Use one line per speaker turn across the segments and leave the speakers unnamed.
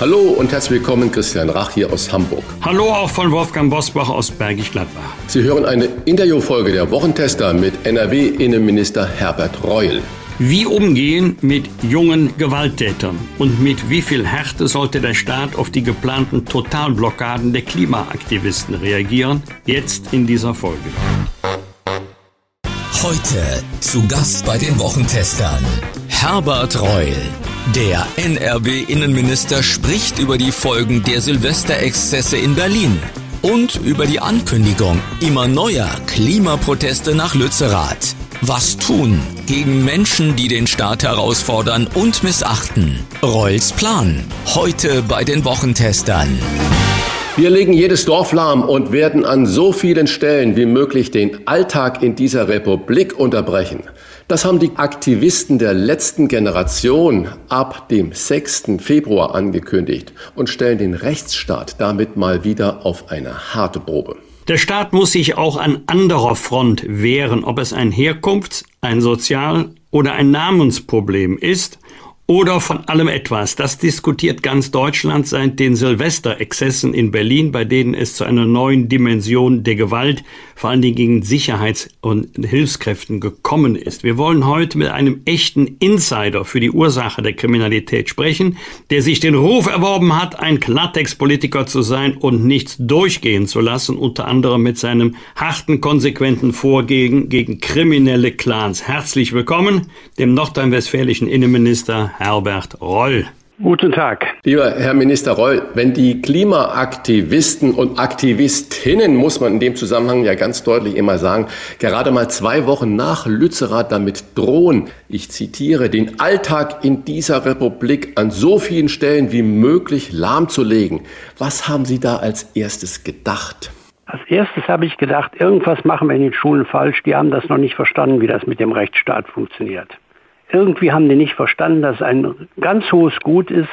Hallo und herzlich willkommen, Christian Rach hier aus Hamburg.
Hallo auch von Wolfgang Bosbach aus Bergisch Gladbach.
Sie hören eine Interviewfolge der Wochentester mit NRW-Innenminister Herbert Reul.
Wie umgehen mit jungen Gewalttätern und mit wie viel Härte sollte der Staat auf die geplanten Totalblockaden der Klimaaktivisten reagieren? Jetzt in dieser Folge.
Heute zu Gast bei den Wochentestern Herbert Reul. Der NRW-Innenminister spricht über die Folgen der Silvesterexzesse in Berlin und über die Ankündigung immer neuer Klimaproteste nach Lützerath. Was tun gegen Menschen, die den Staat herausfordern und missachten? Reuls Plan. Heute bei den Wochentestern.
Wir legen jedes Dorf lahm und werden an so vielen Stellen wie möglich den Alltag in dieser Republik unterbrechen. Das haben die Aktivisten der letzten Generation ab dem 6. Februar angekündigt und stellen den Rechtsstaat damit mal wieder auf eine harte Probe.
Der Staat muss sich auch an anderer Front wehren, ob es ein Herkunfts-, ein Sozial- oder ein Namensproblem ist oder von allem etwas. Das diskutiert ganz Deutschland seit den Silvesterexzessen in Berlin, bei denen es zu einer neuen Dimension der Gewalt, vor allen Dingen gegen Sicherheits- und Hilfskräften gekommen ist. Wir wollen heute mit einem echten Insider für die Ursache der Kriminalität sprechen, der sich den Ruf erworben hat, ein Klartext-Politiker zu sein und nichts durchgehen zu lassen, unter anderem mit seinem harten, konsequenten Vorgehen gegen kriminelle Clans. Herzlich willkommen dem nordrhein-westfälischen Innenminister Herbert Roll.
Guten Tag. Lieber Herr Minister Reul, wenn die Klimaaktivisten und Aktivistinnen, muss man in dem Zusammenhang ja ganz deutlich immer sagen, gerade mal zwei Wochen nach Lützerath damit drohen, ich zitiere, den Alltag in dieser Republik an so vielen Stellen wie möglich lahmzulegen. Was haben Sie da als erstes gedacht?
Als erstes habe ich gedacht, irgendwas machen wir in den Schulen falsch. Die haben das noch nicht verstanden, wie das mit dem Rechtsstaat funktioniert irgendwie haben die nicht verstanden, dass ein ganz hohes Gut ist,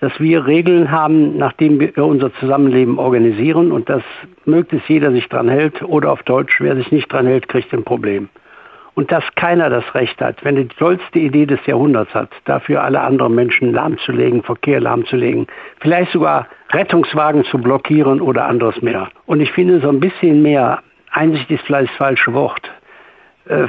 dass wir Regeln haben, nachdem wir unser Zusammenleben organisieren und dass möglichst jeder sich dran hält oder auf Deutsch, wer sich nicht dran hält, kriegt ein Problem. Und dass keiner das Recht hat, wenn er die tollste Idee des Jahrhunderts hat, dafür alle anderen Menschen lahmzulegen, Verkehr lahmzulegen, vielleicht sogar Rettungswagen zu blockieren oder anderes mehr. Und ich finde so ein bisschen mehr, Einsicht ist vielleicht das falsche Wort,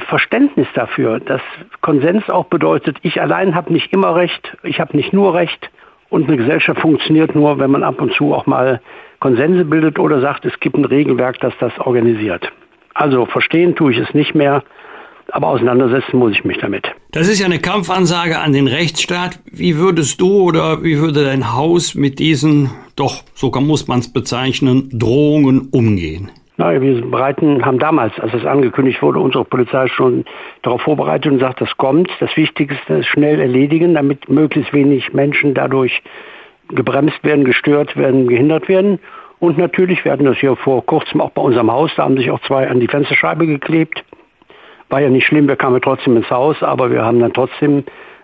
Verständnis dafür, dass Konsens auch bedeutet, ich allein habe nicht immer recht, ich habe nicht nur recht und eine Gesellschaft funktioniert nur, wenn man ab und zu auch mal Konsense bildet oder sagt, es gibt ein Regelwerk, das das organisiert. Also verstehen tue ich es nicht mehr, aber auseinandersetzen muss ich mich damit.
Das ist ja eine Kampfansage an den Rechtsstaat. Wie würdest du oder wie würde dein Haus mit diesen, doch sogar muss man es bezeichnen, Drohungen umgehen?
Na, wir bereiten, haben damals, als es angekündigt wurde, unsere Polizei schon darauf vorbereitet und sagt, das kommt. Das Wichtigste ist schnell erledigen, damit möglichst wenig Menschen dadurch gebremst werden, gestört werden, gehindert werden. Und natürlich, wir hatten das hier vor kurzem auch bei unserem Haus, da haben sich auch zwei an die Fensterscheibe geklebt. War ja nicht schlimm, wir kamen trotzdem ins Haus, aber wir haben dann trotzdem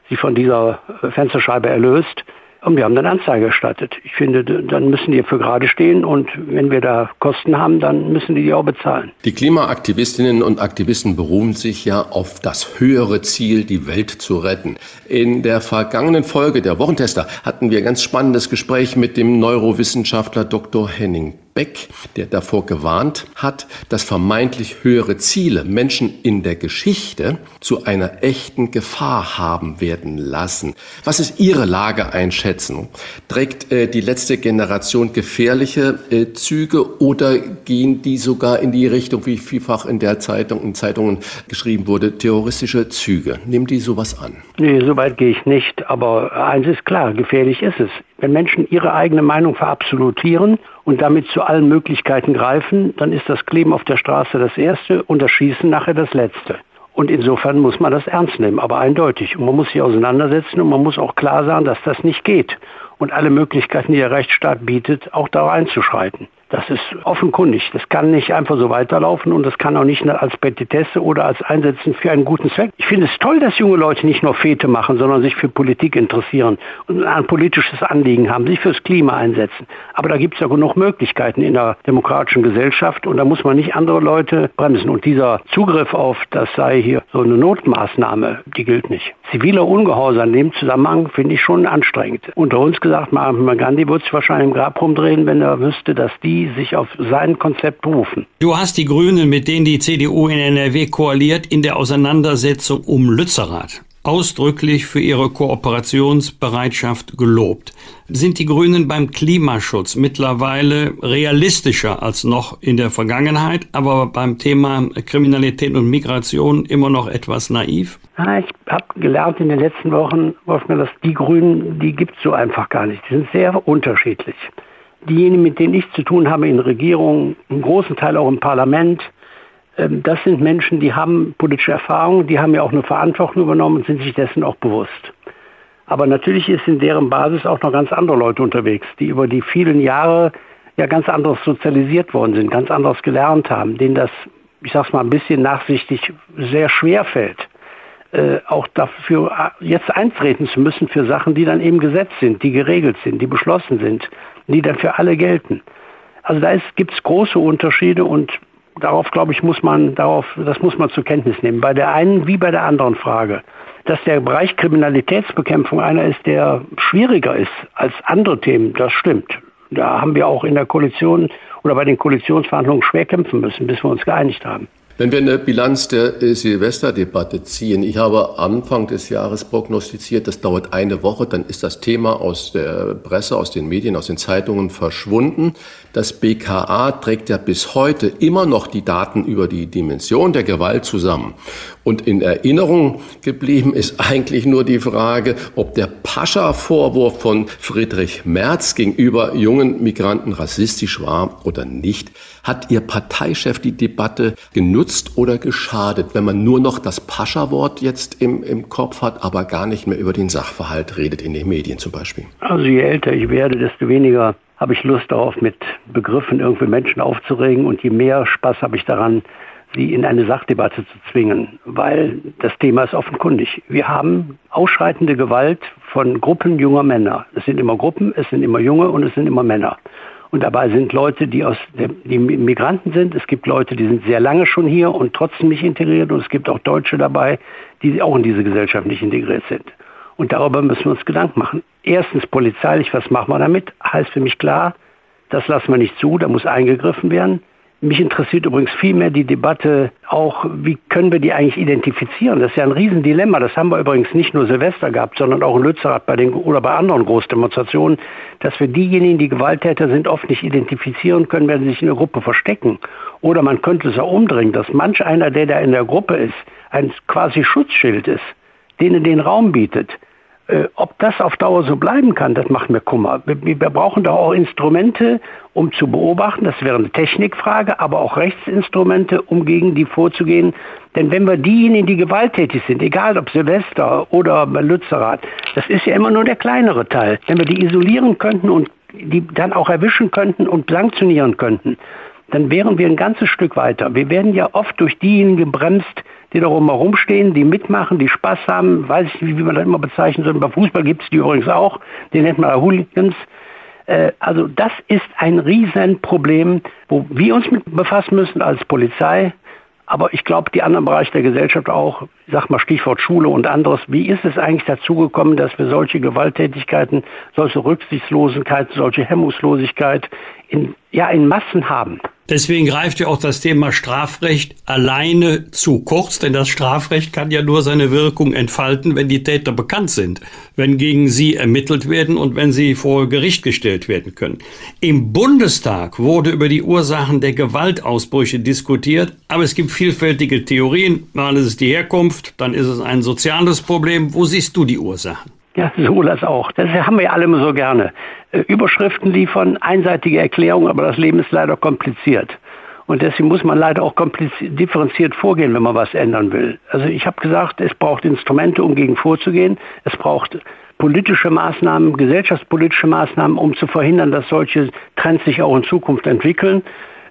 sie von dieser Fensterscheibe erlöst. Und wir haben dann Anzeige erstattet. Ich finde, dann müssen die für gerade stehen und wenn wir da Kosten haben, dann müssen die die auch bezahlen.
Die Klimaaktivistinnen und Aktivisten beruhen sich ja auf das höhere Ziel, die Welt zu retten. In der vergangenen Folge der Wochentester hatten wir ein ganz spannendes Gespräch mit dem Neurowissenschaftler Dr. Henning Beck, der davor gewarnt hat, dass vermeintlich höhere Ziele Menschen in der Geschichte zu einer echten Gefahr haben werden lassen. Was ist Ihre Lageeinschätzung? Trägt äh, die letzte Generation gefährliche äh, Züge oder gehen die sogar in die Richtung, wie vielfach in der Zeitung, in Zeitungen geschrieben wurde, terroristische Züge? Nehmen die sowas an?
Nee, so weit gehe ich nicht. Aber eins ist klar, gefährlich ist es. Wenn Menschen ihre eigene Meinung verabsolutieren und damit zu allen Möglichkeiten greifen, dann ist das Kleben auf der Straße das Erste und das Schießen nachher das Letzte. Und insofern muss man das ernst nehmen, aber eindeutig. Und man muss sich auseinandersetzen und man muss auch klar sagen, dass das nicht geht. Und alle Möglichkeiten, die der Rechtsstaat bietet, auch da einzuschreiten. Das ist offenkundig. Das kann nicht einfach so weiterlaufen und das kann auch nicht als Petitesse oder als Einsetzen für einen guten Zweck. Ich finde es toll, dass junge Leute nicht nur Fete machen, sondern sich für Politik interessieren und ein politisches Anliegen haben, sich fürs Klima einsetzen. Aber da gibt es ja genug Möglichkeiten in der demokratischen Gesellschaft und da muss man nicht andere Leute bremsen. Und dieser Zugriff auf, das sei hier so eine Notmaßnahme, die gilt nicht. Ziviler Ungehorsam in dem Zusammenhang finde ich schon anstrengend. Unter uns gesagt, Mahatma Gandhi würde sich wahrscheinlich im Grab rumdrehen, wenn er wüsste, dass die sich auf sein Konzept berufen.
Du hast die Grünen, mit denen die CDU in NRW koaliert, in der Auseinandersetzung um Lützerath ausdrücklich für ihre Kooperationsbereitschaft gelobt. Sind die Grünen beim Klimaschutz mittlerweile realistischer als noch in der Vergangenheit, aber beim Thema Kriminalität und Migration immer noch etwas naiv?
Ja, ich habe gelernt in den letzten Wochen, Wolfgang, dass die Grünen, die gibt es so einfach gar nicht. Die sind sehr unterschiedlich diejenigen, mit denen ich zu tun habe in Regierungen, im großen Teil auch im Parlament, ähm, das sind Menschen, die haben politische Erfahrung, die haben ja auch eine Verantwortung übernommen und sind sich dessen auch bewusst. Aber natürlich ist in deren Basis auch noch ganz andere Leute unterwegs, die über die vielen Jahre ja ganz anderes sozialisiert worden sind, ganz anderes gelernt haben, denen das, ich sag's mal ein bisschen nachsichtig, sehr schwer fällt, äh, auch dafür äh, jetzt eintreten zu müssen für Sachen, die dann eben gesetzt sind, die geregelt sind, die beschlossen sind, die dann für alle gelten. Also da gibt es große Unterschiede und darauf, glaube ich, muss man, darauf, das muss man zur Kenntnis nehmen. Bei der einen wie bei der anderen Frage. Dass der Bereich Kriminalitätsbekämpfung einer ist, der schwieriger ist als andere Themen, das stimmt. Da haben wir auch in der Koalition oder bei den Koalitionsverhandlungen schwer kämpfen müssen, bis wir uns geeinigt haben.
Wenn wir eine Bilanz der Silvesterdebatte ziehen, ich habe Anfang des Jahres prognostiziert, das dauert eine Woche, dann ist das Thema aus der Presse, aus den Medien, aus den Zeitungen verschwunden. Das BKA trägt ja bis heute immer noch die Daten über die Dimension der Gewalt zusammen. Und in Erinnerung geblieben ist eigentlich nur die Frage, ob der Pascha-Vorwurf von Friedrich Merz gegenüber jungen Migranten rassistisch war oder nicht. Hat Ihr Parteichef die Debatte genutzt oder geschadet, wenn man nur noch das Pascha-Wort jetzt im, im Kopf hat, aber gar nicht mehr über den Sachverhalt redet, in den Medien zum Beispiel?
Also je älter ich werde, desto weniger habe ich Lust darauf, mit Begriffen irgendwie Menschen aufzuregen und je mehr Spaß habe ich daran, sie in eine Sachdebatte zu zwingen, weil das Thema ist offenkundig. Wir haben ausschreitende Gewalt von Gruppen junger Männer. Es sind immer Gruppen, es sind immer Junge und es sind immer Männer. Und dabei sind Leute, die aus der, die Migranten sind. Es gibt Leute, die sind sehr lange schon hier und trotzdem nicht integriert. Und es gibt auch Deutsche dabei, die auch in diese Gesellschaft nicht integriert sind. Und darüber müssen wir uns Gedanken machen. Erstens polizeilich, was machen wir damit? Heißt für mich klar, das lassen wir nicht zu, da muss eingegriffen werden. Mich interessiert übrigens viel mehr die Debatte auch, wie können wir die eigentlich identifizieren? Das ist ja ein Riesendilemma. Das haben wir übrigens nicht nur Silvester gehabt, sondern auch in Lützerath bei den, oder bei anderen Großdemonstrationen, dass wir diejenigen, die Gewalttäter sind, oft nicht identifizieren können, wenn sie sich in der Gruppe verstecken. Oder man könnte es auch umdrehen, dass manch einer, der da in der Gruppe ist, ein quasi Schutzschild ist, denen den Raum bietet. Äh, ob das auf Dauer so bleiben kann, das macht mir Kummer. Wir, brauchen doch auch Instrumente, um zu beobachten, das wäre eine Technikfrage, aber auch Rechtsinstrumente, um gegen die vorzugehen. Denn wenn wir diejenigen, die gewalttätig sind, egal ob Silvester oder Lützerath, das ist ja immer nur der kleinere Teil. Wenn wir die isolieren könnten und die dann auch erwischen könnten und sanktionieren könnten, dann wären wir ein ganzes Stück weiter. Wir werden ja oft durch diejenigen gebremst, die da rumstehen, die mitmachen, die Spaß haben, weiß ich nicht, wie man das immer bezeichnen soll. Bei Fußball gibt es die übrigens auch, den nennt man Hooligans. Äh, also das ist ein Riesenproblem, wo wir uns mit befassen müssen als Polizei, aber ich glaube, die anderen Bereiche der Gesellschaft auch, sag mal Stichwort Schule und anderes, wie ist es eigentlich dazu gekommen, dass wir solche Gewalttätigkeiten, solche Rücksichtslosigkeit, solche Hemmungslosigkeit in, ja, in Massen haben?
Deswegen greift ja auch das Thema Strafrecht alleine zu kurz, denn das Strafrecht kann ja nur seine Wirkung entfalten, wenn die Täter bekannt sind, wenn gegen sie ermittelt werden und wenn sie vor Gericht gestellt werden können. Im Bundestag wurde über die Ursachen der Gewaltausbrüche diskutiert, aber es gibt vielfältige Theorien. Mal ist es die Herkunft, dann ist es ein soziales Problem. Wo siehst du die Ursachen?
Ja, so das auch. Das haben wir alle immer so gerne. Äh, Überschriften liefern, einseitige Erklärungen, aber das Leben ist leider kompliziert. Und deswegen muss man leider auch differenziert vorgehen, wenn man was ändern will. Also ich habe gesagt, es braucht Instrumente, um gegen vorzugehen. Es braucht politische Maßnahmen, gesellschaftspolitische Maßnahmen, um zu verhindern, dass solche Trends sich auch in Zukunft entwickeln.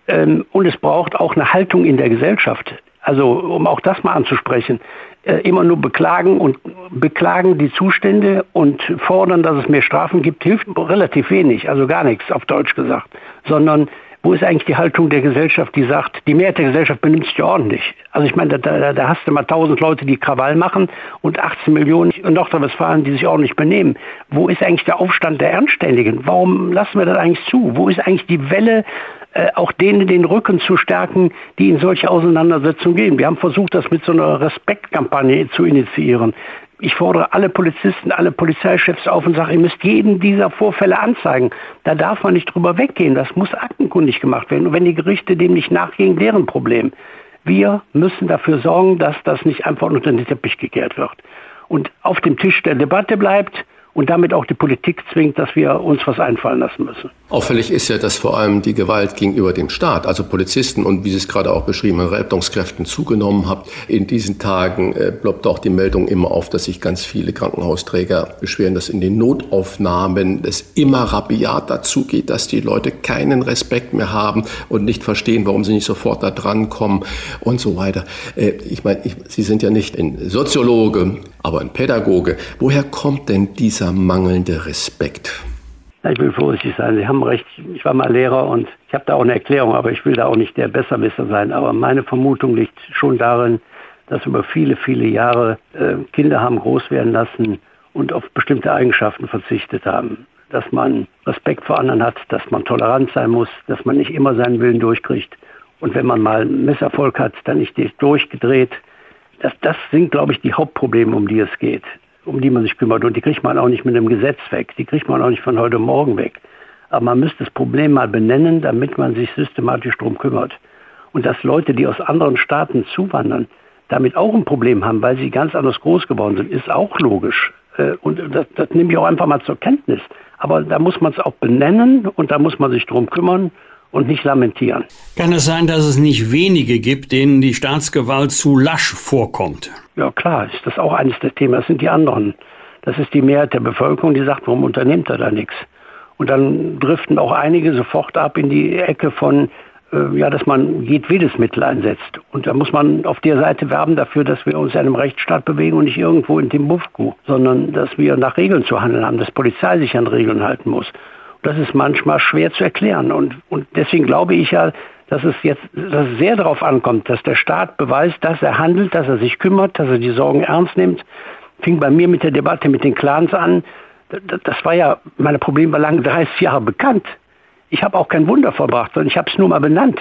Ähm, und es braucht auch eine Haltung in der Gesellschaft. Also um auch das mal anzusprechen, immer nur beklagen und beklagen die Zustände und fordern, dass es mehr Strafen gibt, hilft relativ wenig, also gar nichts auf Deutsch gesagt, sondern wo ist eigentlich die Haltung der Gesellschaft, die sagt, die Mehrheit der Gesellschaft benimmt sich ordentlich. Also ich meine, da, da, da hast du mal tausend Leute, die Krawall machen und 18 Millionen in Nordrhein-Westfalen, die sich ordentlich benehmen. Wo ist eigentlich der Aufstand der Ernstständigen? Warum lassen wir das eigentlich zu? Wo ist eigentlich die Welle äh, auch denen den Rücken zu stärken, die in solche Auseinandersetzungen gehen. Wir haben versucht, das mit so einer Respektkampagne zu initiieren. Ich fordere alle Polizisten, alle Polizeichefs auf und sage, ihr müsst jeden dieser Vorfälle anzeigen. Da darf man nicht drüber weggehen. Das muss aktenkundig gemacht werden. Und wenn die Gerichte dem nicht nachgehen, deren Problem. Wir müssen dafür sorgen, dass das nicht einfach unter den Teppich gekehrt wird. Und auf dem Tisch der Debatte bleibt und damit auch die Politik zwingt, dass wir uns was einfallen lassen müssen.
Auffällig ist ja, dass vor allem die Gewalt gegenüber dem Staat, also Polizisten und wie Sie es gerade auch beschrieben haben, Rettungskräften zugenommen hat. In diesen Tagen äh, ploppt auch die Meldung immer auf, dass sich ganz viele Krankenhausträger beschweren, dass in den Notaufnahmen es immer rabiat dazu geht, dass die Leute keinen Respekt mehr haben und nicht verstehen, warum sie nicht sofort da dran kommen und so weiter. Äh, ich meine, Sie sind ja nicht ein Soziologe, aber ein Pädagoge. Woher kommt denn dieser mangelnde Respekt?
Ich will vorsichtig sein. Sie haben recht. Ich war mal Lehrer und ich habe da auch eine Erklärung, aber ich will da auch nicht der Besserwisser sein. Aber meine Vermutung liegt schon darin, dass über viele, viele Jahre äh, Kinder haben groß werden lassen und auf bestimmte Eigenschaften verzichtet haben. Dass man Respekt vor anderen hat, dass man tolerant sein muss, dass man nicht immer seinen Willen durchkriegt. Und wenn man mal Misserfolg hat, dann nicht durchgedreht, das, das sind, glaube ich, die Hauptprobleme, um die es geht, um die man sich kümmert. Und die kriegt man auch nicht mit einem Gesetz weg. Die kriegt man auch nicht von heute Morgen weg. Aber man müsste das Problem mal benennen, damit man sich systematisch darum kümmert. Und dass Leute, die aus anderen Staaten zuwandern, damit auch ein Problem haben, weil sie ganz anders groß geworden sind, ist auch logisch. Äh, und das, das nehme ich auch einfach mal zur Kenntnis. Aber da muss man es auch benennen und da muss man sich darum kümmern und nicht lamentieren.
Kann es sein, dass es nicht wenige gibt, denen die Staatsgewalt zu lasch vorkommt?
Ja klar, ist das auch eines der Themen. Das sind die anderen. Das ist die Mehrheit der Bevölkerung, die sagt, warum unternimmt er da nichts? Und dann driften auch einige sofort ab in die Ecke von, äh, ja, dass man jedwedes Mittel einsetzt. Und da muss man auf der Seite werben dafür, dass wir uns in einem Rechtsstaat bewegen und nicht irgendwo in Timbuktu, sondern dass wir nach Regeln zu handeln haben, dass Polizei sich an Regeln halten muss das ist manchmal schwer zu erklären. Und, und deswegen glaube ich ja, dass es jetzt dass es sehr darauf ankommt, dass der Staat beweist, dass er handelt, dass er sich kümmert, dass er die Sorgen ernst nimmt. Fing bei mir mit der Debatte mit den Clans an. Das war ja, meine Probleme war lange 30 Jahre bekannt. Ich habe auch kein Wunder verbracht, sondern ich habe es nur mal benannt.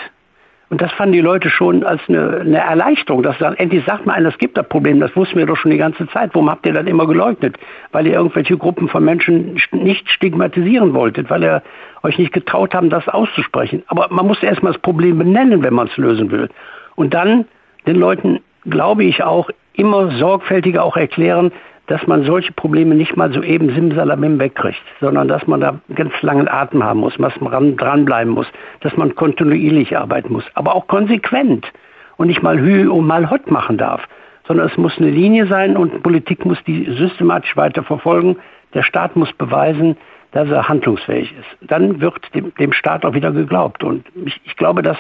Und das fanden die Leute schon als eine, eine Erleichterung, dass dann endlich sagt man, es gibt das Problem, das wussten wir doch schon die ganze Zeit. Warum habt ihr das immer geleugnet? Weil ihr irgendwelche Gruppen von Menschen nicht stigmatisieren wolltet, weil ihr euch nicht getraut haben, das auszusprechen. Aber man muss erstmal das Problem benennen, wenn man es lösen will. Und dann den Leuten, glaube ich, auch immer sorgfältiger auch erklären, dass man solche Probleme nicht mal so eben simsalabim wegkriegt, sondern dass man da ganz langen Atem haben muss, dass man dranbleiben muss, dass man kontinuierlich arbeiten muss, aber auch konsequent und nicht mal Hü und mal Hot machen darf, sondern es muss eine Linie sein und Politik muss die systematisch weiter verfolgen. Der Staat muss beweisen, dass er handlungsfähig ist. Dann wird dem, dem Staat auch wieder geglaubt. Und ich, ich glaube, dass,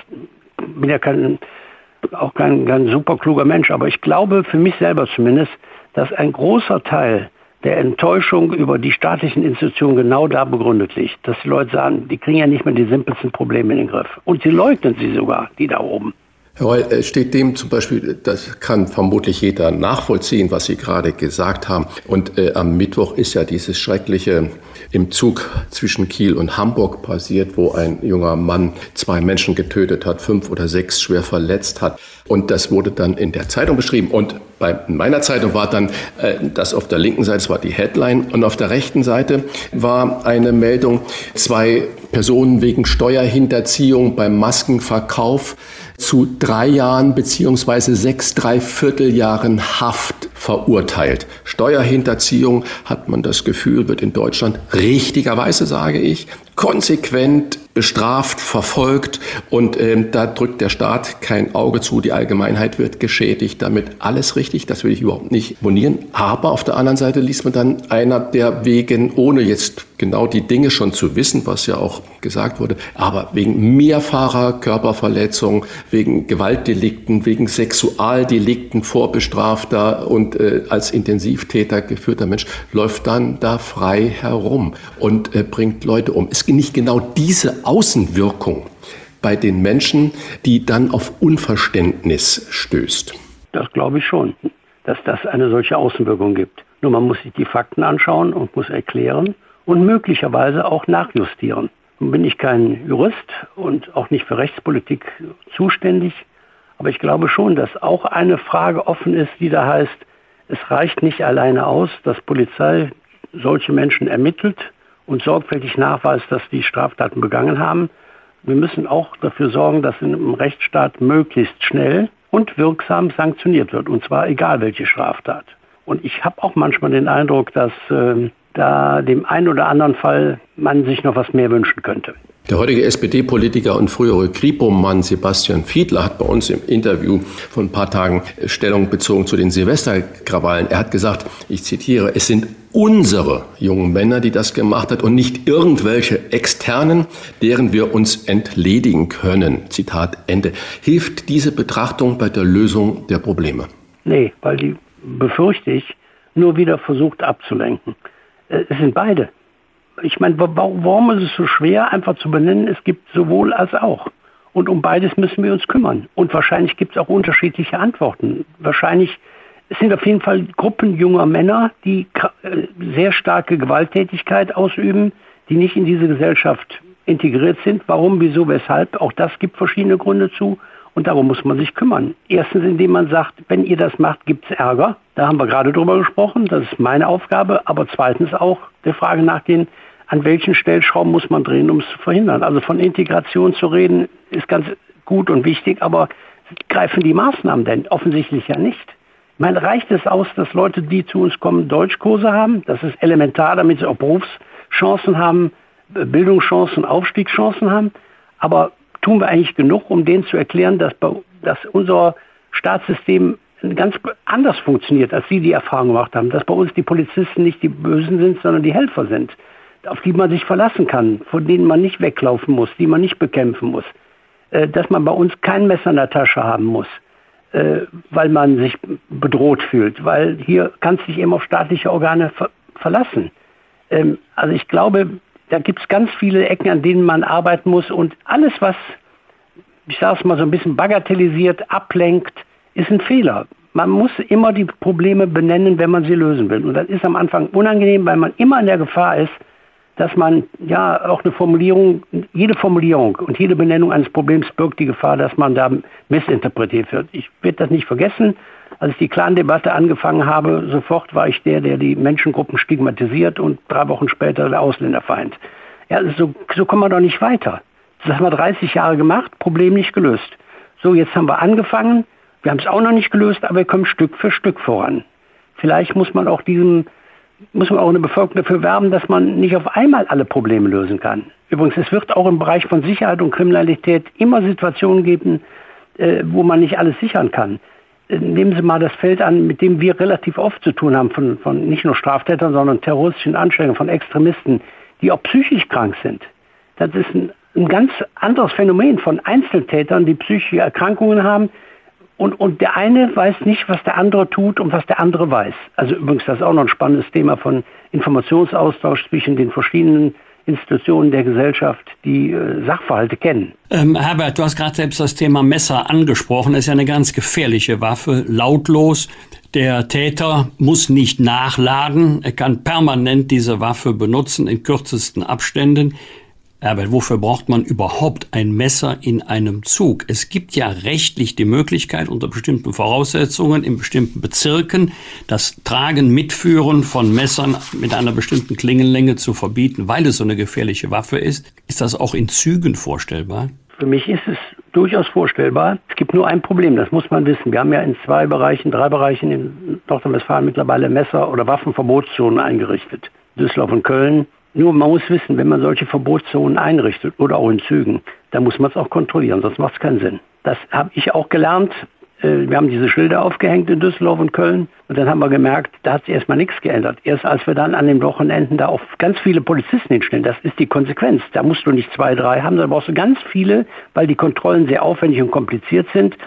bin ja kein, auch kein, kein super kluger Mensch, aber ich glaube für mich selber zumindest, dass ein großer Teil der Enttäuschung über die staatlichen Institutionen genau da begründet liegt. Dass die Leute sagen, die kriegen ja nicht mehr die simpelsten Probleme in den Griff. Und sie leugnen sie sogar, die da oben.
Herr Reul, steht dem zum Beispiel, das kann vermutlich jeder nachvollziehen, was Sie gerade gesagt haben. Und äh, am Mittwoch ist ja dieses schreckliche im Zug zwischen Kiel und Hamburg passiert, wo ein junger Mann zwei Menschen getötet hat, fünf oder sechs schwer verletzt hat. Und das wurde dann in der Zeitung beschrieben. Und bei meiner Zeitung war dann äh, das auf der linken Seite, das war die Headline, und auf der rechten Seite war eine Meldung, zwei Personen wegen Steuerhinterziehung beim Maskenverkauf zu drei Jahren beziehungsweise sechs Dreivierteljahren Haft verurteilt. Steuerhinterziehung, hat man das Gefühl, wird in Deutschland richtigerweise, sage ich, konsequent bestraft, verfolgt und ähm, da drückt der Staat kein Auge zu, die Allgemeinheit wird geschädigt. Damit alles richtig, das will ich überhaupt nicht monieren. Aber auf der anderen Seite liest man dann einer, der wegen, ohne jetzt genau die Dinge schon zu wissen, was ja auch gesagt wurde, aber wegen mehrfacher Körperverletzung, wegen Gewaltdelikten, wegen Sexualdelikten vorbestrafter und äh, als Intensivtäter geführter Mensch läuft dann da frei herum und äh, bringt Leute um. Es ist nicht genau Außenwirkung bei den Menschen, die dann auf Unverständnis stößt.
Das glaube ich schon, dass das eine solche Außenwirkung gibt. Nur man muss sich die Fakten anschauen und muss erklären und möglicherweise auch nachjustieren. Nun bin ich kein Jurist und auch nicht für Rechtspolitik zuständig, aber ich glaube schon, dass auch eine Frage offen ist, die da heißt, es reicht nicht alleine aus, dass Polizei solche Menschen ermittelt und sorgfältig nachweist, dass die Straftaten begangen haben. Wir müssen auch dafür sorgen, dass in einem Rechtsstaat möglichst schnell und wirksam sanktioniert wird, und zwar egal welche Straftat. Und ich habe auch manchmal den Eindruck, dass äh, da dem einen oder anderen Fall man sich noch was mehr wünschen könnte.
Der heutige SPD-Politiker und frühere Kripo-Mann Sebastian Fiedler hat bei uns im Interview vor ein paar Tagen Stellung bezogen zu den Silvesterkrawallen. Er hat gesagt, ich zitiere, es sind unsere jungen Männer, die das gemacht hat und nicht irgendwelche externen, deren wir uns entledigen können. Zitat Ende. Hilft diese Betrachtung bei der Lösung der Probleme?
Nee, weil die, befürchte ich, nur wieder versucht abzulenken. Es sind beide. Ich meine, warum ist es so schwer, einfach zu benennen, es gibt sowohl als auch. Und um beides müssen wir uns kümmern. Und wahrscheinlich gibt es auch unterschiedliche Antworten. Wahrscheinlich es sind auf jeden Fall Gruppen junger Männer, die äh, sehr starke Gewalttätigkeit ausüben, die nicht in diese Gesellschaft integriert sind. Warum, wieso, weshalb? Auch das gibt verschiedene Gründe zu. Und darum muss man sich kümmern. Erstens, indem man sagt, wenn ihr das macht, gibt es Ärger. Da haben wir gerade drüber gesprochen. Das ist meine Aufgabe. Aber zweitens auch der Frage nach den, an welchen Stellschrauben muss man drehen, um es zu verhindern. Also von Integration zu reden, ist ganz gut und wichtig. Aber greifen die Maßnahmen denn? Offensichtlich ja nicht. Ich meine, reicht es aus, dass Leute, die zu uns kommen, Deutschkurse haben? Das ist elementar, damit sie auch Berufschancen haben, Bildungschancen, Aufstiegschancen haben. Aber tun wir eigentlich genug, um denen zu erklären, dass, dass unser Staatssystem ganz anders funktioniert, als Sie die Erfahrung gemacht haben, dass bei uns die Polizisten nicht die Bösen sind, sondern die Helfer sind, auf die man sich verlassen kann, von denen man nicht weglaufen muss, die man nicht bekämpfen muss, äh, dass man bei uns kein Messer in der Tasche haben muss, äh, weil man sich bedroht fühlt, weil hier kannst du dich eben auf staatliche Organe verlassen. Ähm, also ich glaube, da gibt es ganz viele Ecken, an denen man arbeiten muss und alles, was, ich sage es mal so ein bisschen bagatellisiert, ablenkt, ist ein Fehler. Man muss immer die Probleme benennen, wenn man sie lösen will. Und das ist am Anfang unangenehm, weil man immer in der Gefahr ist, dass man ja auch eine Formulierung, jede Formulierung und jede Benennung eines Problems birgt die Gefahr, dass man da missinterpretiert wird. Ich werde das nicht vergessen. Als ich die Clan-Debatte angefangen habe, sofort war ich der, der die Menschengruppen stigmatisiert und drei Wochen später der Ausländerfeind. Ja, so, so kommen wir doch nicht weiter. Das haben wir 30 Jahre gemacht, Problem nicht gelöst. So, jetzt haben wir angefangen, wir haben es auch noch nicht gelöst, aber wir kommen Stück für Stück voran. Vielleicht muss man auch diesem, muss man auch eine Bevölkerung dafür werben, dass man nicht auf einmal alle Probleme lösen kann. Übrigens, es wird auch im Bereich von Sicherheit und Kriminalität immer Situationen geben, äh, wo man nicht alles sichern kann nehmen Sie mal das Feld an, mit dem wir relativ oft zu tun haben, von, von nicht nur Straftätern, sondern terroristischen Anschlägen, von Extremisten, die auch psychisch krank sind. Das ist ein, ein ganz anderes Phänomen von Einzeltätern, die psychische Erkrankungen haben. Und, und der eine weiß nicht, was der andere tut und was der andere weiß. Also übrigens, das ist auch noch ein spannendes Thema von Informationsaustausch zwischen den verschiedenen Institutionen der Gesellschaft, die äh, Sachverhalte kennen.
Ähm, Herbert, du hast gerade selbst das Thema Messer angesprochen. Das ist ja eine ganz gefährliche Waffe, lautlos. Der Täter muss nicht nachladen. Er kann permanent diese Waffe benutzen in kürzesten Abständen. Aber wofür braucht man überhaupt ein Messer in einem Zug? Es gibt ja rechtlich die Möglichkeit, unter bestimmten Voraussetzungen in bestimmten Bezirken das Tragen, Mitführen von Messern mit einer bestimmten Klingenlänge zu verbieten, weil es so eine gefährliche Waffe ist. Ist das auch in Zügen vorstellbar?
Für mich ist es durchaus vorstellbar. Es gibt nur ein Problem, das muss man wissen. Wir haben ja in zwei Bereichen, drei Bereichen in Nordrhein-Westfalen mittlerweile Messer- oder Waffenverbotszonen eingerichtet. Düsseldorf und Köln Nur man muss wissen, wenn man solche Verbotszonen einrichtet oder auch in Zügen, dann muss man es auch kontrollieren, sonst macht es keinen Sinn. Das habe ich auch gelernt. Äh, wir haben diese Schilder aufgehängt in Düsseldorf und Köln und dann haben wir gemerkt, da hat sich erstmal nichts geändert. Erst als wir dann an den Wochenenden da auch ganz viele Polizisten hinstellen, das ist die Konsequenz. Da musst du nicht zwei, drei haben, da brauchst du ganz viele, weil die Kontrollen sehr aufwendig und kompliziert sind.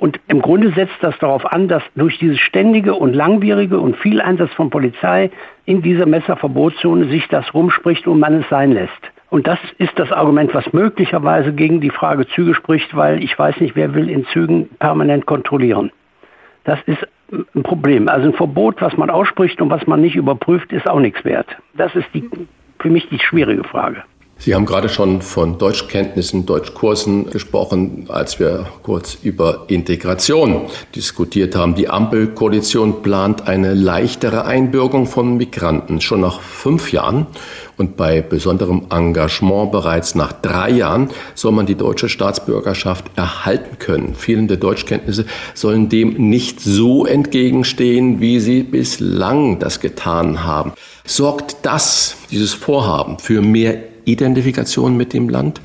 Und im Grunde setzt das darauf an, dass durch dieses ständige und langwierige und viel Einsatz von Polizei in dieser Messerverbotszone sich das rumspricht und man es sein lässt. Und das ist das Argument, was möglicherweise gegen die Frage Züge spricht, weil ich weiß nicht, wer will in Zügen permanent kontrollieren. Das ist ein Problem. Also ein Verbot, was man ausspricht und was man nicht überprüft, ist auch nichts wert. Das ist die, für mich die schwierige Frage.
Sie haben gerade schon von Deutschkenntnissen, Deutschkursen gesprochen, als wir kurz über Integration diskutiert haben. Die Ampelkoalition plant eine leichtere Einbürgerung von Migranten schon nach fünf Jahren und bei besonderem Engagement bereits nach drei Jahren soll man die deutsche Staatsbürgerschaft erhalten können. Fehlende Deutschkenntnisse sollen dem nicht so entgegenstehen, wie sie bislang das getan haben. Sorgt das, dieses Vorhaben, für mehr Identifikation mit dem Land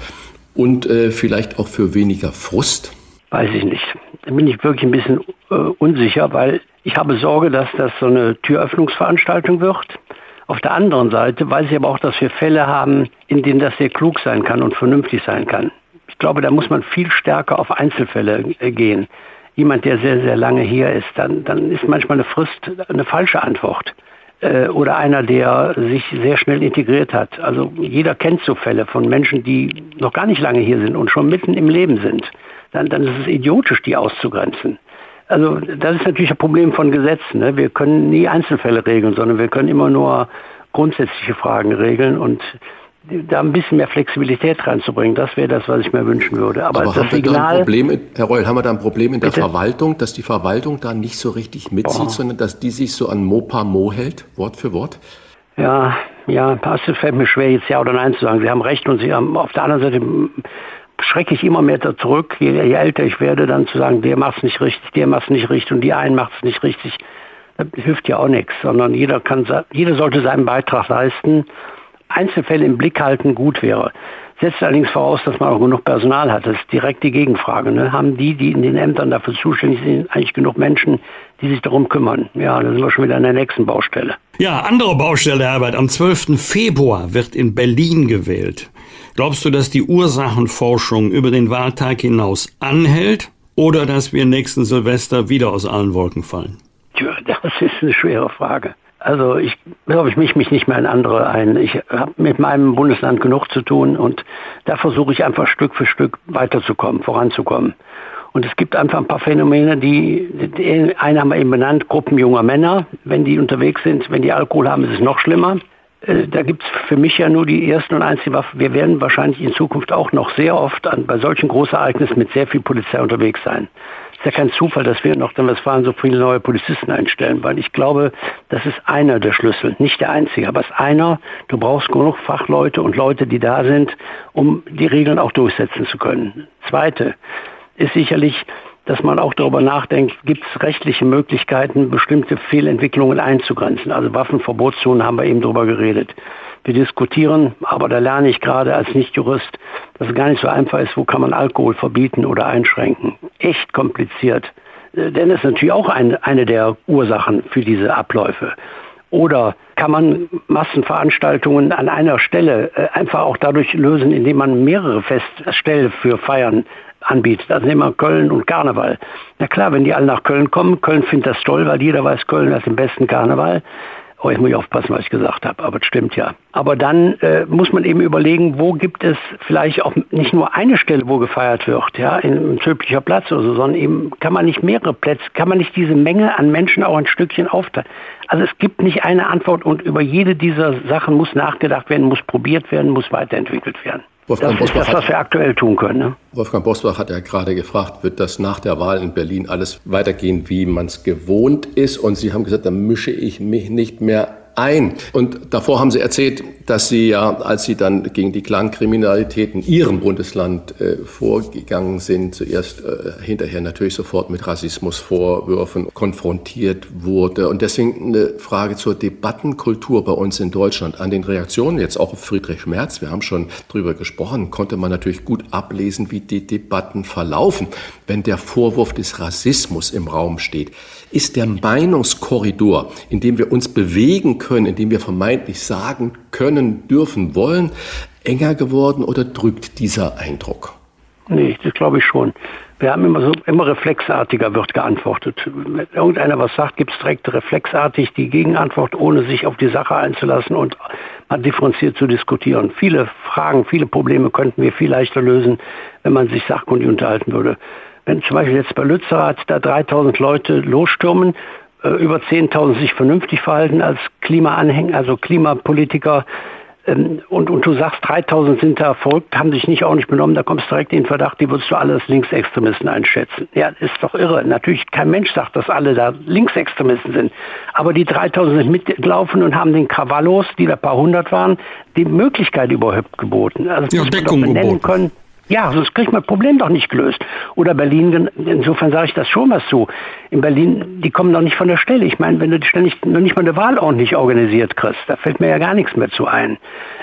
und äh, vielleicht auch für weniger Frust?
Weiß ich nicht. Da bin ich wirklich ein bisschen äh, unsicher, weil ich habe Sorge, dass das so eine Türöffnungsveranstaltung wird. Auf der anderen Seite weiß ich aber auch, dass wir Fälle haben, in denen das sehr klug sein kann und vernünftig sein kann. Ich glaube, da muss man viel stärker auf Einzelfälle äh, gehen. Jemand, der sehr, sehr lange hier ist, dann, dann ist manchmal eine Frist eine falsche Antwort äh, oder einer, der sich sehr schnell integriert hat. Also jeder kennt so Fälle von Menschen, die noch gar nicht lange hier sind und schon mitten im Leben sind. Dann, dann ist es idiotisch, die auszugrenzen. Also das ist natürlich ein Problem von Gesetzen. Ne? Wir können nie Einzelfälle regeln, sondern wir können immer nur grundsätzliche Fragen regeln und da ein bisschen mehr Flexibilität reinzubringen, das wäre das, was ich mir wünschen würde.
Aber, Aber das Signal, Problem, Herr Reul, haben wir da ein Problem in der bitte? Verwaltung, dass die Verwaltung da nicht so richtig mitzieht, Boah. sondern dass die sich so an Mopa Mo hält, Wort für Wort?
Ja, ja, es fällt mir schwer, jetzt Ja oder Nein zu sagen. Sie haben recht und Sie haben auf der anderen Seite schrecke ich immer mehr da zurück, je, je älter ich werde, dann zu sagen, der macht es nicht richtig, der macht es nicht richtig und die einen macht es nicht richtig. Das hilft ja auch nichts, sondern jeder kann, jeder sollte seinen Beitrag leisten Einzelfälle im Blick halten gut wäre. Setzt allerdings voraus, dass man auch genug Personal hat. Das ist direkt die Gegenfrage. Ne? Haben die, die in den Ämtern dafür zuständig sind, eigentlich genug Menschen, die sich darum kümmern? Ja, da sind wir schon wieder an der nächsten Baustelle.
Ja, andere Baustelle, Herbert. Am 12. Februar wird in Berlin gewählt. Glaubst du, dass die Ursachenforschung über den Wahltag hinaus anhält oder dass wir nächsten Silvester wieder aus allen Wolken fallen?
Tja, das ist eine schwere Frage. Also ich glaube, ich mich, mich nicht mehr in andere ein. Ich habe mit meinem Bundesland genug zu tun und da versuche ich einfach Stück für Stück weiterzukommen, voranzukommen. Und es gibt einfach ein paar Phänomene, die, die eine haben wir eben benannt, Gruppen junger Männer, wenn die unterwegs sind, wenn die Alkohol haben, ist es noch schlimmer. Äh, da gibt es für mich ja nur die ersten und einzige Waffe. Wir werden wahrscheinlich in Zukunft auch noch sehr oft an, bei solchen Großereignissen mit sehr viel Polizei unterwegs sein ist ja kein Zufall, dass wir in Nordrhein-Westfalen so viele neue Polizisten einstellen, weil ich glaube, das ist einer der Schlüssel, nicht der einzige, aber es ist einer. Du brauchst genug Fachleute und Leute, die da sind, um die Regeln auch durchsetzen zu können. Zweite ist sicherlich, dass man auch darüber nachdenkt, gibt es rechtliche Möglichkeiten, bestimmte Fehlentwicklungen einzugrenzen. Also Waffenverbotszonen haben wir eben darüber geredet. Wir diskutieren, aber da lerne ich gerade als Nichtjurist, dass es gar nicht so einfach ist, wo kann man Alkohol verbieten oder einschränken. Echt kompliziert. Äh, denn es ist natürlich auch ein, eine der Ursachen für diese Abläufe. Oder kann man Massenveranstaltungen an einer Stelle äh, einfach auch dadurch lösen, indem man mehrere Feststellen für Feiern anbietet. Also nehmen wir Köln und Karneval. Na klar, wenn die alle nach Köln kommen, Köln findet das toll, weil jeder weiß, Köln hat den besten Karneval. Oh, jetzt muss ich aufpassen, was ich gesagt habe, aber es stimmt ja. Aber dann äh, muss man eben überlegen, wo gibt es vielleicht auch nicht nur eine Stelle, wo gefeiert wird, ja, in Zöblicher Platz oder so, sondern eben kann man nicht mehrere Plätze, kann man nicht diese Menge an Menschen auch ein Stückchen aufteilen. Also es gibt nicht eine Antwort und über jede dieser Sachen muss nachgedacht werden, muss probiert werden, muss weiterentwickelt werden. Wolfgang das ist das, was wir aktuell tun können. Ne?
Wolfgang Bosbach hat ja gerade gefragt, wird das nach der Wahl in Berlin alles weitergehen, wie man es gewohnt ist? Und Sie haben gesagt, da mische ich mich nicht mehr ein. Und davor haben Sie erzählt, dass Sie ja, als Sie dann gegen die Clankriminalität in Ihrem Bundesland äh, vorgegangen sind, zuerst äh, hinterher natürlich sofort mit Rassismusvorwürfen konfrontiert wurde. Und deswegen eine Frage zur Debattenkultur bei uns in Deutschland. An den Reaktionen, jetzt auch auf Friedrich Merz, wir haben schon drüber gesprochen, konnte man natürlich gut ablesen, wie die Debatten verlaufen, wenn der Vorwurf des Rassismus im Raum steht. Ist der Meinungskorridor, in dem wir uns bewegen können, in dem wir vermeintlich sagen können, dürfen, wollen, enger geworden oder drückt dieser Eindruck?
Nee, das glaube ich schon. Wir haben immer so, immer reflexartiger wird geantwortet. Wenn irgendeiner was sagt, gibt es direkt reflexartig die Gegenantwort, ohne sich auf die Sache einzulassen und mal differenziert zu diskutieren. Viele Fragen, viele Probleme könnten wir viel leichter lösen, wenn man sich sachkundig unterhalten würde. Wenn zum Beispiel jetzt bei Lützerath da 3000 Leute losstürmen, über 10.000 sich vernünftig verhalten als Klimaanhänger, also Klimapolitiker, ähm, und, und du sagst, 3000 sind da verrückt, haben sich nicht auch nicht benommen, da kommst du direkt in den Verdacht, die würdest du alle als Linksextremisten einschätzen. Ja, ist doch irre. Natürlich, kein Mensch sagt, dass alle da Linksextremisten sind. Aber die 3000 sind mitgelaufen und haben den Krawallos, die da paar hundert waren, die Möglichkeit überhaupt geboten.
Also, ja, Deckung geboten. Können.
Ja, sonst kriegt man das Problem doch nicht gelöst. Oder Berlin, insofern sage ich das schon was zu. In Berlin, die kommen doch nicht von der Stelle. Ich meine, wenn du ständig noch nicht mal eine Wahl ordentlich organisiert kriegst, da fällt mir ja gar nichts mehr zu ein.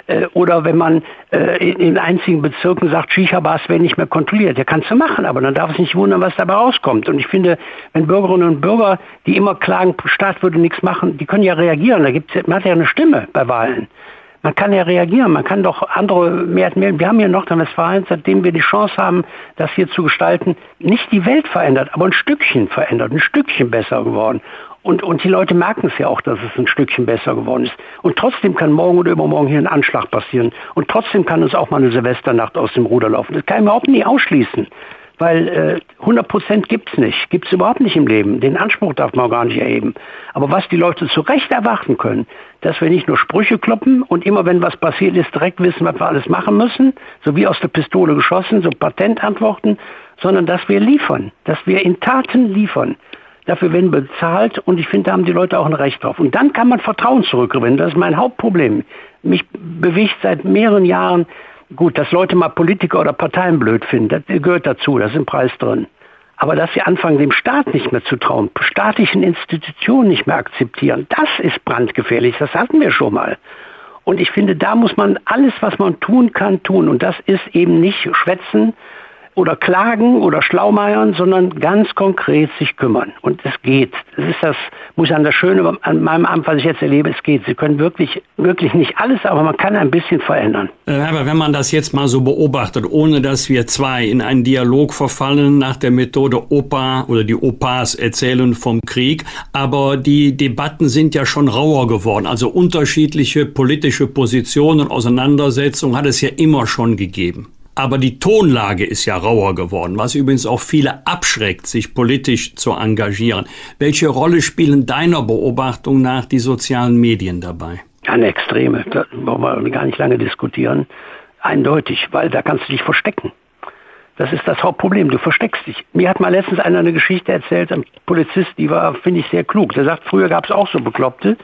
Äh, oder wenn man äh, in einzigen Bezirken sagt, Shisha-Bars werden nicht mehr kontrolliert. Ja, kannst du machen, aber dann darf es nicht wundern, was dabei rauskommt. Und ich finde, wenn Bürgerinnen und Bürger, die immer klagen, Staat würde nichts machen, die können ja reagieren. Da gibt's, man hat ja eine Stimme bei Wahlen. Man kann ja reagieren, man kann doch andere mehr, mehr wir haben hier in Nordrhein-Westfalen, seitdem wir die Chance haben, das hier zu gestalten, nicht die Welt verändert, aber ein Stückchen verändert, ein Stückchen besser geworden. Und, und die Leute merken es ja auch, dass es ein Stückchen besser geworden ist. Und trotzdem kann morgen oder übermorgen hier ein Anschlag passieren. Und trotzdem kann uns auch mal eine Silvesternacht aus dem Ruder laufen. Das kann ich überhaupt nicht ausschließen. Weil äh, 100 Prozent gibt es nicht. Gibt es überhaupt nicht im Leben. Den Anspruch darf man gar nicht erheben. Aber was die Leute zu Recht erwarten können, dass wir nicht nur Sprüche kloppen und immer wenn was passiert ist, direkt wissen, was wir alles machen müssen, so wie aus der Pistole geschossen, so Patentantworten, sondern dass wir liefern, dass wir in Taten liefern. Dafür werden bezahlt und ich finde, da haben die Leute auch ein Recht drauf. Und dann kann man Vertrauen zurückgewinnen. Das ist mein Hauptproblem. Mich bewegt seit mehreren Jahren Gut, dass Leute mal Politiker oder Parteien blöd finden, das gehört dazu, da ist ein Preis drin. Aber dass sie anfangen, dem Staat nicht mehr zu trauen, staatlichen Institutionen nicht mehr akzeptieren, das ist brandgefährlich. Das hatten wir schon mal. Und ich finde, da muss man alles, was man tun kann, tun. Und das ist eben nicht schwätzen, oder klagen oder schlaumeiern, sondern ganz konkret sich kümmern. Und es geht. Das ist das, muss ich an das Schöne an meinem Amt, was ich jetzt erlebe, es geht. Sie können wirklich, wirklich nicht alles, aber man kann ein bisschen verändern.
Aber wenn man das jetzt mal so beobachtet, ohne dass wir zwei in einen Dialog verfallen nach der Methode Opa oder die Opas erzählen vom Krieg, aber die Debatten sind ja schon rauer geworden. Also unterschiedliche politische Positionen, Auseinandersetzungen hat es ja immer schon gegeben. Aber die Tonlage ist ja rauer geworden, was übrigens auch viele abschreckt, sich politisch zu engagieren. Welche Rolle spielen deiner Beobachtung nach die sozialen Medien dabei?
Eine extreme, da wollen wir gar nicht lange diskutieren. Eindeutig, weil da kannst du dich verstecken. Das ist das Hauptproblem, du versteckst dich. Mir hat mal letztens einer eine Geschichte erzählt, ein Polizist, die war, finde ich, sehr klug. Der sagt, früher gab es auch so Bekloppte,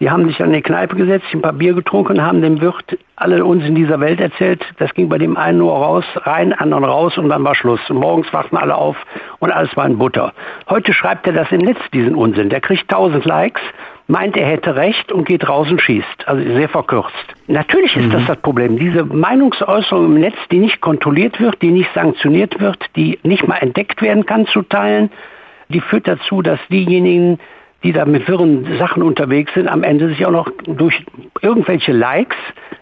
die haben sich an eine Kneipe gesetzt, ein paar Bier getrunken, haben dem Wirt alle uns in dieser Welt erzählt. Das ging bei dem einen nur raus, rein, anderen raus und dann war Schluss. Und morgens wachten alle auf und alles war in Butter. Heute schreibt er das im Netz, diesen Unsinn. Der kriegt tausend Likes, meint, er hätte recht und geht raus und schießt. Also sehr verkürzt. Natürlich ist mhm. das das Problem. Diese Meinungsäußerung im Netz, die nicht kontrolliert wird, die nicht sanktioniert wird, die nicht mal entdeckt werden kann zu teilen, die führt dazu, dass diejenigen, die da mit wirren Sachen unterwegs sind, am Ende sich auch noch durch irgendwelche Likes,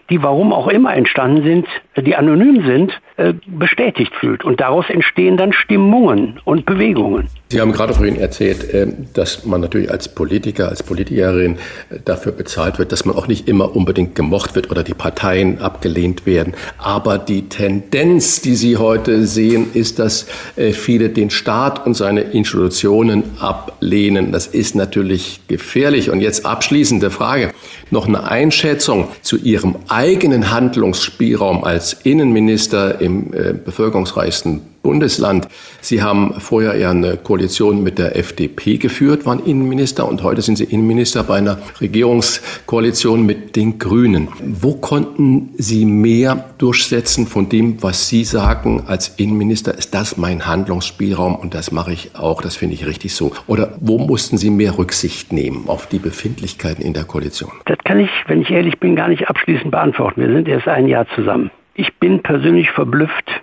die warum auch immer entstanden sind, die anonym sind, äh, bestätigt fühlt. Und daraus entstehen dann Stimmungen und Bewegungen.
Sie haben gerade vorhin erzählt, äh, dass man natürlich als Politiker, als Politikerin äh, dafür bezahlt wird, dass man auch nicht immer unbedingt gemocht wird oder die Parteien abgelehnt werden. Aber die Tendenz, die Sie heute sehen, ist, dass viele den Staat und seine Institutionen ablehnen. Das ist natürlich gefährlich. Und jetzt abschließende Frage. Noch eine Einschätzung zu Ihrem eigenen Handlungsspielraum als Innenminister im bevölkerungsreichsten Bundesland. Sie haben vorher ja eine Koalition mit der FDP geführt, waren Innenminister und heute sind Sie Innenminister bei einer Regierungskoalition mit den Grünen. Wo konnten Sie mehr durchsetzen von dem, was Sie sagen als Innenminister? Ist das mein Handlungsspielraum und das mache ich auch, das finde ich richtig so. Oder wo mussten Sie mehr Rücksicht nehmen auf die Befindlichkeiten in der Koalition?
Das kann ich, wenn ich ehrlich bin, gar nicht abschließend beantworten. Wir sind erst ein Jahr zusammen. Ich bin persönlich verblüfft.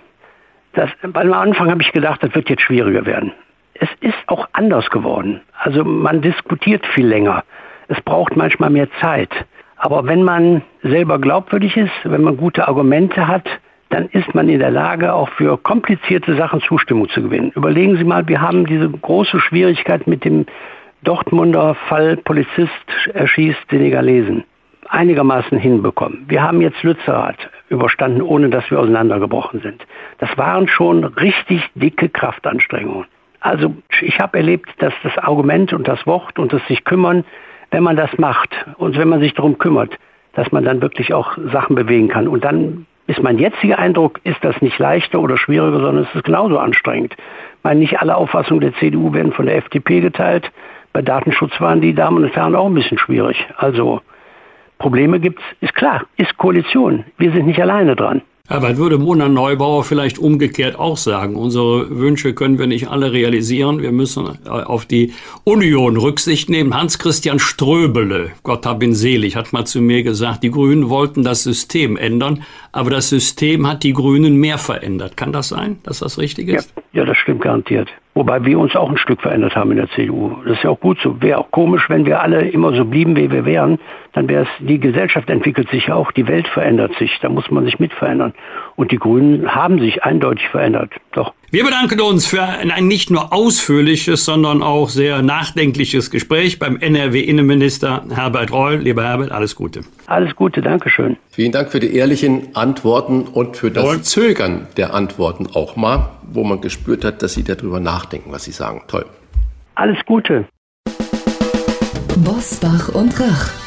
Dass, am Anfang habe ich gedacht, das wird jetzt schwieriger werden. Es ist auch anders geworden. Also man diskutiert viel länger. Es braucht manchmal mehr Zeit. Aber wenn man selber glaubwürdig ist, wenn man gute Argumente hat, dann ist man in der Lage, auch für komplizierte Sachen Zustimmung zu gewinnen. Überlegen Sie mal, wir haben diese große Schwierigkeit mit dem Dortmunder Fall Polizist erschießt Senegalesen einigermaßen hinbekommen. Wir haben jetzt Lützerath überstanden, ohne dass wir auseinandergebrochen sind. Das waren schon richtig dicke Kraftanstrengungen. Also ich habe erlebt, dass das Argument und das Wort und das sich kümmern, wenn man das macht und wenn man sich darum kümmert, dass man dann wirklich auch Sachen bewegen kann. Und dann ist mein jetziger Eindruck, ist das nicht leichter oder schwieriger, sondern es ist genauso anstrengend. Ich meine, nicht alle Auffassungen der CDU werden von der FDP geteilt. Bei Datenschutz waren die Damen und Herren auch ein bisschen schwierig. Also Probleme gibt es, ist klar, ist Koalition. Wir sind nicht alleine dran.
Aber würde Mona Neubauer vielleicht umgekehrt auch sagen, unsere Wünsche können wir nicht alle realisieren, wir müssen äh, auf die Union Rücksicht nehmen. Hans-Christian Ströbele, Gott hab ihn selig, hat mal zu mir gesagt, die Grünen wollten das System ändern, aber das System hat die Grünen mehr verändert. Kann das sein, dass das richtig ist?
Ja, ja das stimmt garantiert. Wobei wir uns auch ein Stück verändert haben in der CDU. Das ist ja auch gut so. Wäre auch komisch, wenn wir alle immer so blieben, wie wir wären. Dann wäre es, die Gesellschaft entwickelt sich ja auch, die Welt verändert sich. Da muss man sich mit verändern. Und die Grünen haben sich eindeutig verändert. Doch.
Wir bedanken uns für ein nicht nur ausführliches, sondern auch sehr nachdenkliches Gespräch beim NRW-Innenminister Herbert Reul. Lieber Herbert, alles Gute.
Alles Gute, Dankeschön.
Vielen Dank für die ehrlichen Antworten und für das Jawohl. Zögern der Antworten auch mal, wo man gespürt hat, dass Sie darüber nachdenken, was Sie sagen. Toll.
Alles Gute.
Bosbach und Rach.